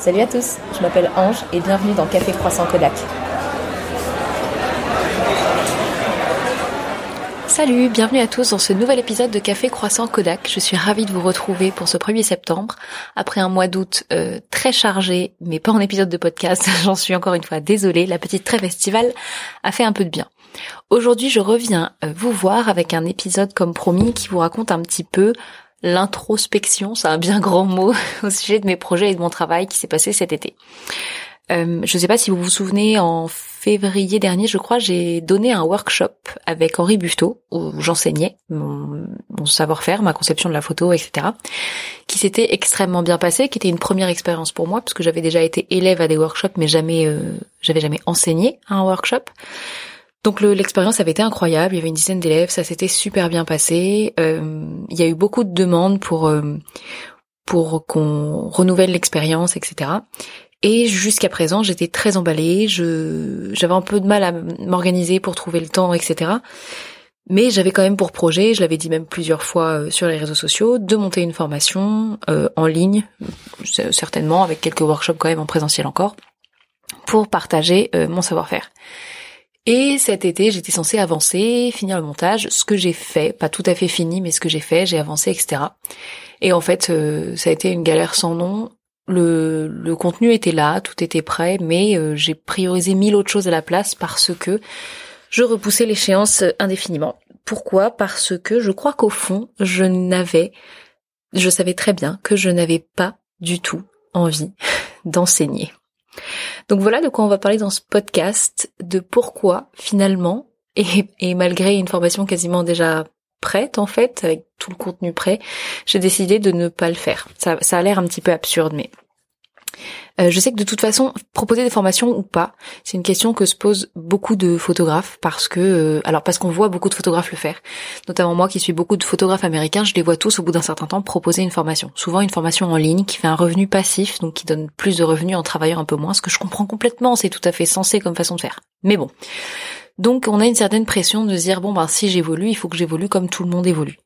Salut à tous, je m'appelle Ange et bienvenue dans Café Croissant Kodak. Salut, bienvenue à tous dans ce nouvel épisode de Café Croissant Kodak. Je suis ravie de vous retrouver pour ce 1er septembre, après un mois d'août euh, très chargé, mais pas en épisode de podcast, j'en suis encore une fois désolée, la petite trêve estivale a fait un peu de bien. Aujourd'hui je reviens euh, vous voir avec un épisode comme promis qui vous raconte un petit peu l'introspection, c'est un bien grand mot, au sujet de mes projets et de mon travail qui s'est passé cet été. Euh, je ne sais pas si vous vous souvenez, en février dernier, je crois, j'ai donné un workshop avec Henri Buffetot, où j'enseignais mon, savoir-faire, ma conception de la photo, etc., qui s'était extrêmement bien passé, qui était une première expérience pour moi, parce que j'avais déjà été élève à des workshops, mais jamais, euh, j'avais jamais enseigné à un workshop. Donc l'expérience avait été incroyable, il y avait une dizaine d'élèves, ça s'était super bien passé. Euh, il y a eu beaucoup de demandes pour euh, pour qu'on renouvelle l'expérience, etc. Et jusqu'à présent, j'étais très emballée, j'avais un peu de mal à m'organiser pour trouver le temps, etc. Mais j'avais quand même pour projet, je l'avais dit même plusieurs fois euh, sur les réseaux sociaux, de monter une formation en ligne, certainement avec quelques workshops quand même en présentiel encore, pour partager mon savoir-faire. Et cet été, j'étais censée avancer, finir le montage, ce que j'ai fait, pas tout à fait fini, mais ce que j'ai fait, j'ai avancé, etc. Et en fait, euh, ça a été une galère sans nom. Le, le contenu était là, tout était prêt, mais euh, j'ai priorisé mille autres choses à la place parce que je repoussais l'échéance indéfiniment. Pourquoi? Parce que je crois qu'au fond, je n'avais, je savais très bien que je n'avais pas du tout envie d'enseigner. Donc voilà de quoi on va parler dans ce podcast, de pourquoi finalement, et, malgré une formation quasiment déjà prête en fait, avec tout le contenu prêt, j'ai décidé de ne pas le faire. Ça, a l'air un petit peu absurde, mais euh, je sais que de toute façon, proposer des formations ou pas, c'est une question que se posent beaucoup de photographes parce que, euh, alors parce qu'on voit beaucoup de photographes le faire. Notamment moi qui suis beaucoup de photographes américains, je les vois tous au bout d'un certain temps proposer une formation. Souvent une formation en ligne qui fait un revenu passif, donc qui donne plus de revenus en travaillant un peu moins, ce que je comprends complètement, c'est tout à fait sensé comme façon de faire. Mais bon. Donc on a une certaine pression de dire bon ben si j'évolue, il faut que j'évolue comme tout le monde évolue.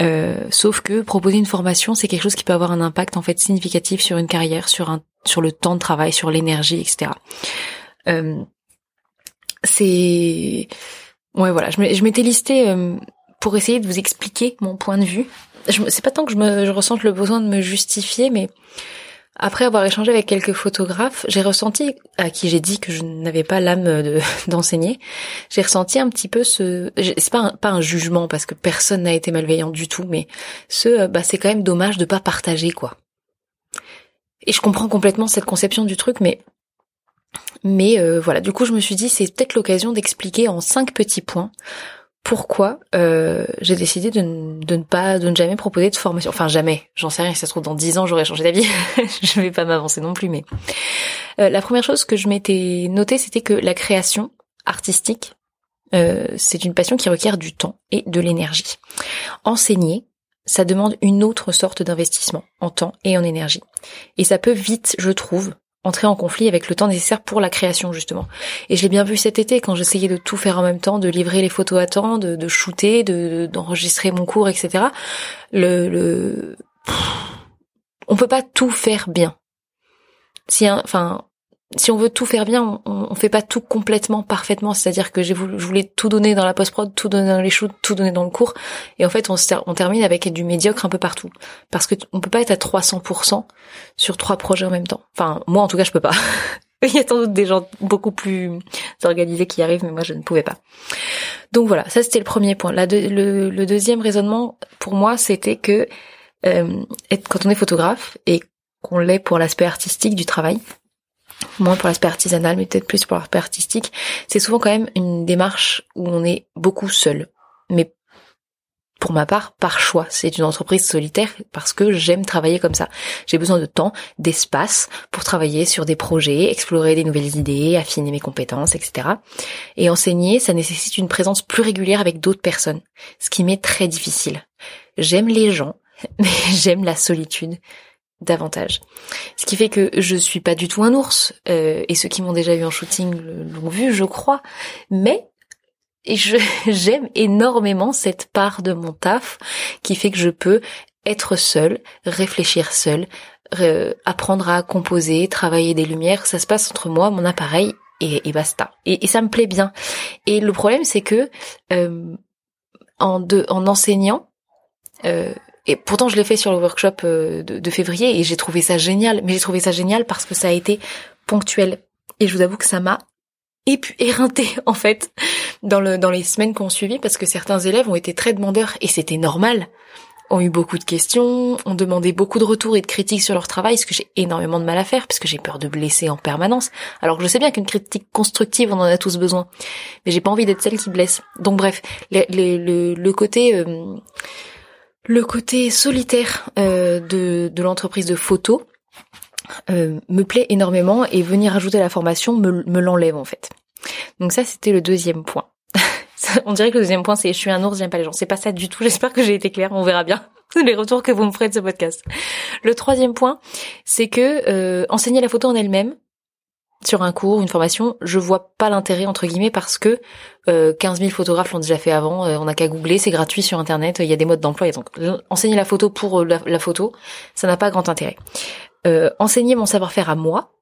Euh, sauf que proposer une formation, c'est quelque chose qui peut avoir un impact en fait significatif sur une carrière, sur un, sur le temps de travail, sur l'énergie, etc. Euh, c'est, ouais voilà, je m'étais listé euh, pour essayer de vous expliquer mon point de vue. C'est pas tant que je me, je ressente le besoin de me justifier, mais après avoir échangé avec quelques photographes, j'ai ressenti, à qui j'ai dit que je n'avais pas l'âme d'enseigner, j'ai ressenti un petit peu ce, c'est pas un, pas un jugement parce que personne n'a été malveillant du tout, mais ce, bah c'est quand même dommage de pas partager quoi. Et je comprends complètement cette conception du truc, mais mais euh, voilà, du coup je me suis dit c'est peut-être l'occasion d'expliquer en cinq petits points pourquoi euh, j'ai décidé de, ne pas, de ne jamais proposer de formation. Enfin jamais, j'en sais rien. Si ça se trouve dans dix ans j'aurais changé d'avis. je vais pas m'avancer non plus. Mais euh, la première chose que je m'étais notée, c'était que la création artistique, euh, c'est une passion qui requiert du temps et de l'énergie. Enseigner, ça demande une autre sorte d'investissement en temps et en énergie. Et ça peut vite, je trouve, entrer en conflit avec le temps nécessaire pour la création justement. Et je l'ai bien vu cet été quand j'essayais de tout faire en même temps, de livrer les photos à temps, de, de shooter, de d'enregistrer mon cours, etc. Le, le... on peut pas tout faire bien. Si enfin si on veut tout faire bien, on, on fait pas tout complètement parfaitement. C'est-à-dire que j'ai voulu, je voulais tout donner dans la post-prod, tout donner dans les shoots, tout donner dans le cours. Et en fait, on, termine avec du médiocre un peu partout. Parce que on peut pas être à 300% sur trois projets en même temps. Enfin, moi, en tout cas, je peux pas. Il y a sans doute des gens beaucoup plus organisés qui arrivent, mais moi, je ne pouvais pas. Donc voilà, ça c'était le premier point. le, le, deuxième raisonnement, pour moi, c'était que euh, quand on est photographe et qu'on l'est pour l'aspect artistique du travail, moins pour l'aspect artisanal, mais peut-être plus pour l'aspect artistique, c'est souvent quand même une démarche où on est beaucoup seul. Mais pour ma part, par choix. C'est une entreprise solitaire parce que j'aime travailler comme ça. J'ai besoin de temps, d'espace pour travailler sur des projets, explorer des nouvelles idées, affiner mes compétences, etc. Et enseigner, ça nécessite une présence plus régulière avec d'autres personnes, ce qui m'est très difficile. J'aime les gens, mais j'aime la solitude davantage. Ce qui fait que je suis pas du tout un ours, euh, et ceux qui m'ont déjà vu en shooting l'ont vu, je crois, mais j'aime énormément cette part de mon taf qui fait que je peux être seule, réfléchir seule, apprendre à composer, travailler des lumières, ça se passe entre moi, mon appareil et, basta. Et, ça me plaît bien. Et le problème, c'est que euh, en, en enseignant, euh, et pourtant je l'ai fait sur le workshop euh, de, février et j'ai trouvé ça génial. Mais j'ai trouvé ça génial parce que ça a été ponctuel. Et je vous avoue que ça m'a éreinté en fait dans le dans les semaines qu'on suivi parce que certains élèves ont été très demandeurs et c'était normal ont eu beaucoup de questions, ont demandé beaucoup de retours et de critiques sur leur travail, ce que j'ai énormément de mal à faire parce que j'ai peur de blesser en permanence. Alors que je sais bien qu'une critique constructive, on en a tous besoin, mais j'ai pas envie d'être celle qui blesse. Donc bref, le, le, côté euh, le côté solitaire euh, de, l'entreprise de photo euh, me plaît énormément et venir ajouter la formation me, me l'enlève en fait. Donc ça, c'était le deuxième point. On dirait que le deuxième point, c'est je suis un ours, j'aime pas les gens. C'est pas ça du tout. J'espère que j'ai été claire. On verra bien les retours que vous me ferez de ce podcast. Le troisième point, c'est que euh, enseigner la photo en elle-même sur un cours, une formation, je vois pas l'intérêt entre guillemets parce que euh, 15 000 photographes l'ont déjà fait avant. Euh, on n'a qu'à googler, c'est gratuit sur internet. Il y a des modes d'emploi. Donc enseigner la photo pour la, la photo, ça n'a pas grand intérêt. Euh, enseigner mon savoir-faire à moi,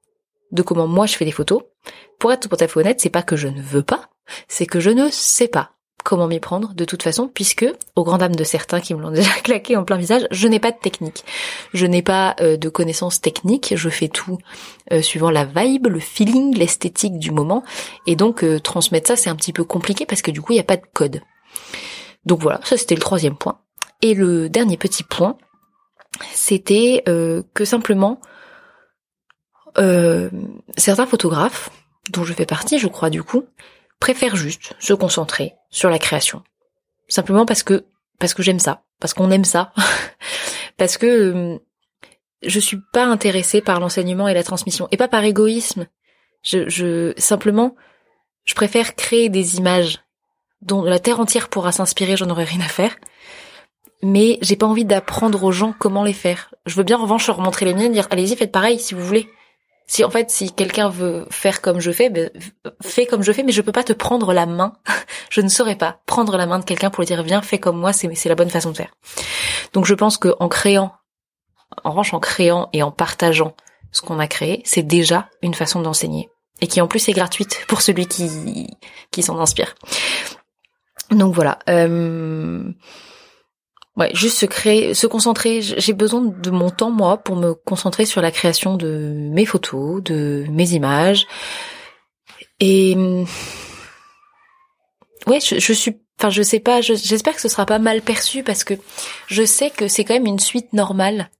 de comment moi je fais des photos. Pour être tout à fait honnête, c'est pas que je ne veux pas, c'est que je ne sais pas comment m'y prendre de toute façon, puisque, au grand dam de certains qui me l'ont déjà claqué en plein visage, je n'ai pas de technique. Je n'ai pas euh, de connaissances techniques, je fais tout euh, suivant la vibe, le feeling, l'esthétique du moment, et donc euh, transmettre ça c'est un petit peu compliqué parce que du coup il n'y a pas de code. Donc voilà, ça c'était le troisième point. Et le dernier petit point, c'était que simplement certains photographes, dont je fais partie je crois du coup, préfère juste se concentrer sur la création. Simplement parce que parce que j'aime ça, parce qu'on aime ça, parce que euh, je suis pas intéressée par l'enseignement et la transmission et pas par égoïsme. Je, je simplement je préfère créer des images dont la terre entière pourra s'inspirer, j'en aurais rien à faire. Mais j'ai pas envie d'apprendre aux gens comment les faire. Je veux bien en revanche leur montrer les miennes, dire allez-y faites pareil si vous voulez. Si en fait, si quelqu'un veut faire comme je fais, ben, fais comme je fais, mais je peux pas te prendre la main. je ne saurais pas prendre la main de quelqu'un pour lui dire viens, fais comme moi, c'est c'est la bonne façon de faire. Donc je pense que en créant, en revanche, en créant et en partageant ce qu'on a créé, c'est déjà une façon d'enseigner et qui en plus est gratuite pour celui qui qui s'en inspire. Donc voilà. Euh, Ouais, juste se créer, se concentrer. J'ai besoin de mon temps moi pour me concentrer sur la création de mes photos, de mes images. Et ouais, je, suis, enfin, je sais pas. J'espère que ce sera pas mal perçu parce que je sais que c'est quand même une suite normale.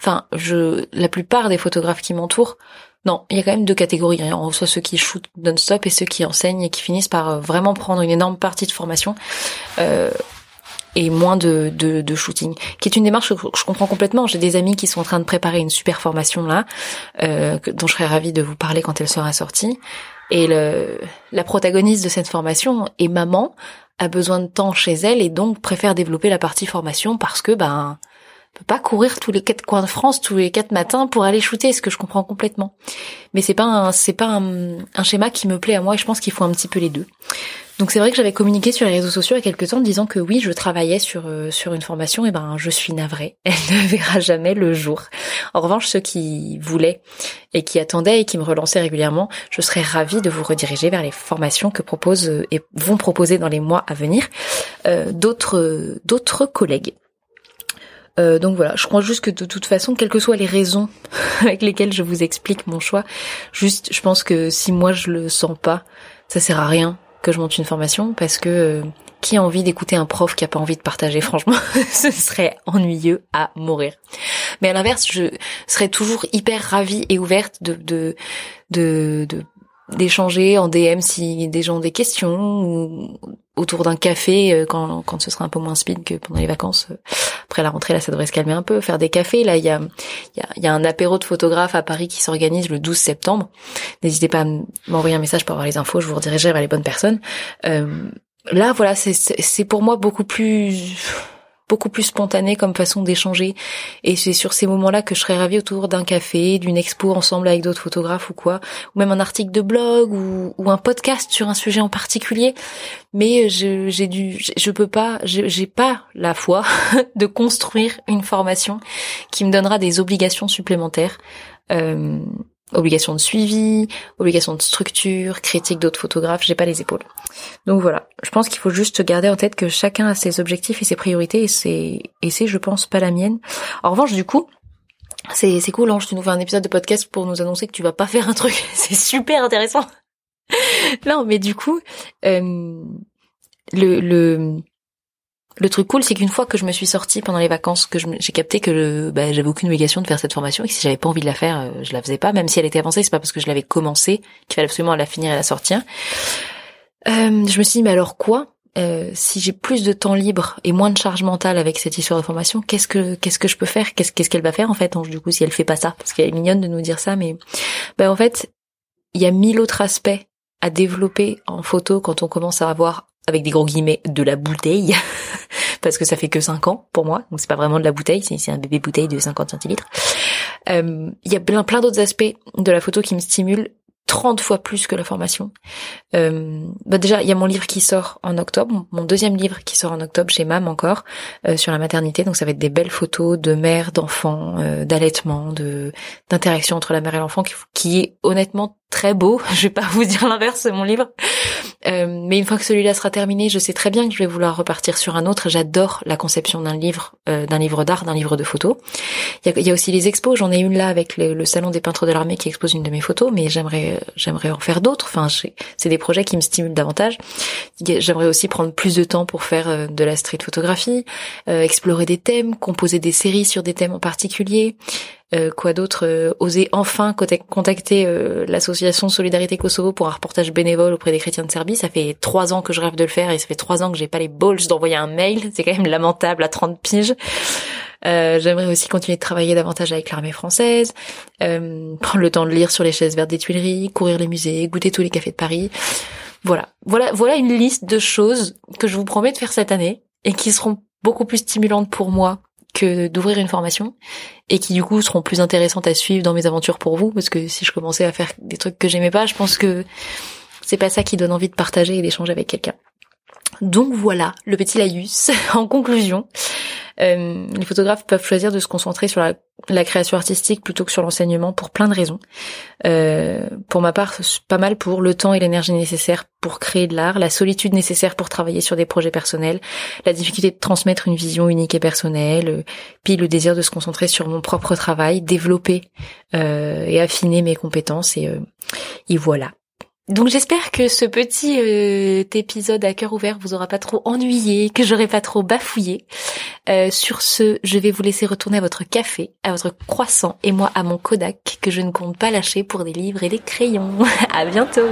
Enfin, je, la plupart des photographes qui m'entourent, non, il y a quand même deux catégories. Hein. On reçoit ceux qui shootent non-stop et ceux qui enseignent et qui finissent par euh, vraiment prendre une énorme partie de formation. Euh, et moins de, de, de, shooting, qui est une démarche que je comprends complètement. J'ai des amis qui sont en train de préparer une super formation là, euh, dont je serais ravie de vous parler quand elle sera sortie. Et le, la protagoniste de cette formation est maman, a besoin de temps chez elle et donc préfère développer la partie formation parce que ben peut pas courir tous les quatre coins de France tous les quatre matins pour aller shooter, ce que je comprends complètement. Mais c'est pas c'est pas un, un, schéma qui me plaît à moi et je pense qu'il faut un petit peu les deux. Donc c'est vrai que j'avais communiqué sur les réseaux sociaux il y a quelques temps en disant que oui, je travaillais sur euh, sur une formation et ben je suis navrée, elle ne verra jamais le jour. En revanche, ceux qui voulaient et qui attendaient et qui me relançaient régulièrement, je serais ravie de vous rediriger vers les formations que proposent euh, et vont proposer dans les mois à venir euh, d'autres d'autres collègues. Donc voilà, je crois juste que de toute façon, quelles que soient les raisons avec lesquelles je vous explique mon choix, juste, je pense que si moi je le sens pas, ça sert à rien que je monte une formation parce que euh, qui a envie d'écouter un prof qui a pas envie de partager Franchement, ce serait ennuyeux à mourir. Mais à l'inverse, je serais toujours hyper ravie et ouverte de de de, de d'échanger en DM si des gens ont des questions ou autour d'un café euh, quand, quand ce sera un peu moins speed que pendant les vacances. Euh, après la rentrée, là, ça devrait se calmer un peu. Faire des cafés, là, il y a, y a, y a un apéro de photographes à Paris qui s'organise le 12 septembre. N'hésitez pas à m'envoyer un message pour avoir les infos, je vous redirigerai vers les bonnes personnes. Euh, là, voilà, c'est pour moi beaucoup plus beaucoup plus spontané comme façon d'échanger. Et c'est sur ces moments-là que je serais ravie autour d'un café, d'une expo ensemble avec d'autres photographes ou quoi, ou même un article de blog ou, un podcast sur un sujet en particulier. Mais je, j'ai dû, je peux pas, j'ai pas la foi de construire une formation qui me donnera des obligations supplémentaires. Euh, obligation de suivi, obligation de structure, critique d'autres photographes, j'ai pas les épaules. Donc voilà, je pense qu'il faut juste garder en tête que chacun a ses objectifs et ses priorités et c'est et c'est je pense pas la mienne. En revanche, du coup, c'est c'est cool Ange, tu nous fais un épisode de podcast pour nous annoncer que tu vas pas faire un truc, c'est super intéressant. non, mais du coup, euh, le le le truc cool, c'est qu'une fois que je me suis sortie pendant les vacances, que j'ai capté que bah, j'avais aucune obligation de faire cette formation et que si j'avais pas envie de la faire, euh, je la faisais pas, même si elle était avancée, c'est pas parce que je l'avais commencé qu'il fallait absolument la finir et la sortir. Euh, je me suis dit, mais alors quoi? Euh, si j'ai plus de temps libre et moins de charge mentale avec cette histoire de formation, qu'est-ce que qu'est-ce que je peux faire? Qu'est-ce qu'elle va faire en fait? Du coup, si elle fait pas ça, parce qu'elle est mignonne de nous dire ça, mais bah en fait, il y a mille autres aspects à développer en photo quand on commence à avoir avec des gros guillemets de la bouteille parce que ça fait que 5 ans pour moi donc c'est pas vraiment de la bouteille c'est un bébé bouteille de 50 centilitres euh, il y a plein plein d'autres aspects de la photo qui me stimulent 30 fois plus que la formation. Euh, bah déjà, il y a mon livre qui sort en octobre, mon deuxième livre qui sort en octobre chez MAM encore, euh, sur la maternité. Donc ça va être des belles photos de mère, d'enfants, euh, d'allaitement, de d'interaction entre la mère et l'enfant, qui, qui, est honnêtement très beau. Je vais pas vous dire l'inverse, mon livre. Euh, mais une fois que celui-là sera terminé, je sais très bien que je vais vouloir repartir sur un autre. J'adore la conception d'un livre, euh, d'un livre d'art, d'un livre de photos. Il y a, aussi les expos. J'en ai une là avec le, salon des peintres de l'armée qui expose une de mes photos, mais j'aimerais, j'aimerais en faire d'autres. Enfin, c'est des projets qui me stimulent davantage. J'aimerais aussi prendre plus de temps pour faire euh, de la street photographie, explorer des thèmes, composer des séries sur des thèmes en particulier. Euh, quoi d'autre euh, Oser enfin contacter euh, l'association Solidarité Kosovo pour un reportage bénévole auprès des chrétiens de Serbie. Ça fait trois ans que je rêve de le faire et ça fait trois ans que j'ai pas les balls d'envoyer un mail. C'est quand même lamentable à 30 piges. J'aimerais aussi continuer de travailler davantage avec l'armée française, prendre le temps de lire sur les chaises vertes des Tuileries, courir les musées, goûter tous les cafés de Paris. Voilà, voilà, voilà une liste de choses que je vous promets de faire cette année et qui seront beaucoup plus stimulantes pour moi que d'ouvrir une formation et qui du coup seront plus intéressantes à suivre dans mes aventures pour vous parce que si je commençais à faire des trucs que j'aimais pas, je pense que c'est pas ça qui donne envie de partager et d'échanger avec quelqu'un. Donc voilà, le petit laïus. en conclusion, euh, les photographes peuvent choisir de se concentrer sur la, création artistique plutôt que sur l'enseignement pour plein de raisons. Euh, pour ma part, pas mal pour le temps et l'énergie nécessaires pour créer de l'art, la solitude nécessaire pour travailler sur des projets personnels, la difficulté de transmettre une vision unique et personnelle, euh, puis le désir de se concentrer sur mon propre travail, développer et affiner mes compétences et, et voilà. Donc j'espère que ce petit euh, épisode à cœur ouvert vous aura pas trop ennuyé, que j'aurai pas trop bafouillé. Euh, sur ce, je vais vous laisser retourner à votre café, à votre croissant et moi à mon Kodak que je ne compte pas lâcher pour des livres et des crayons. à bientôt.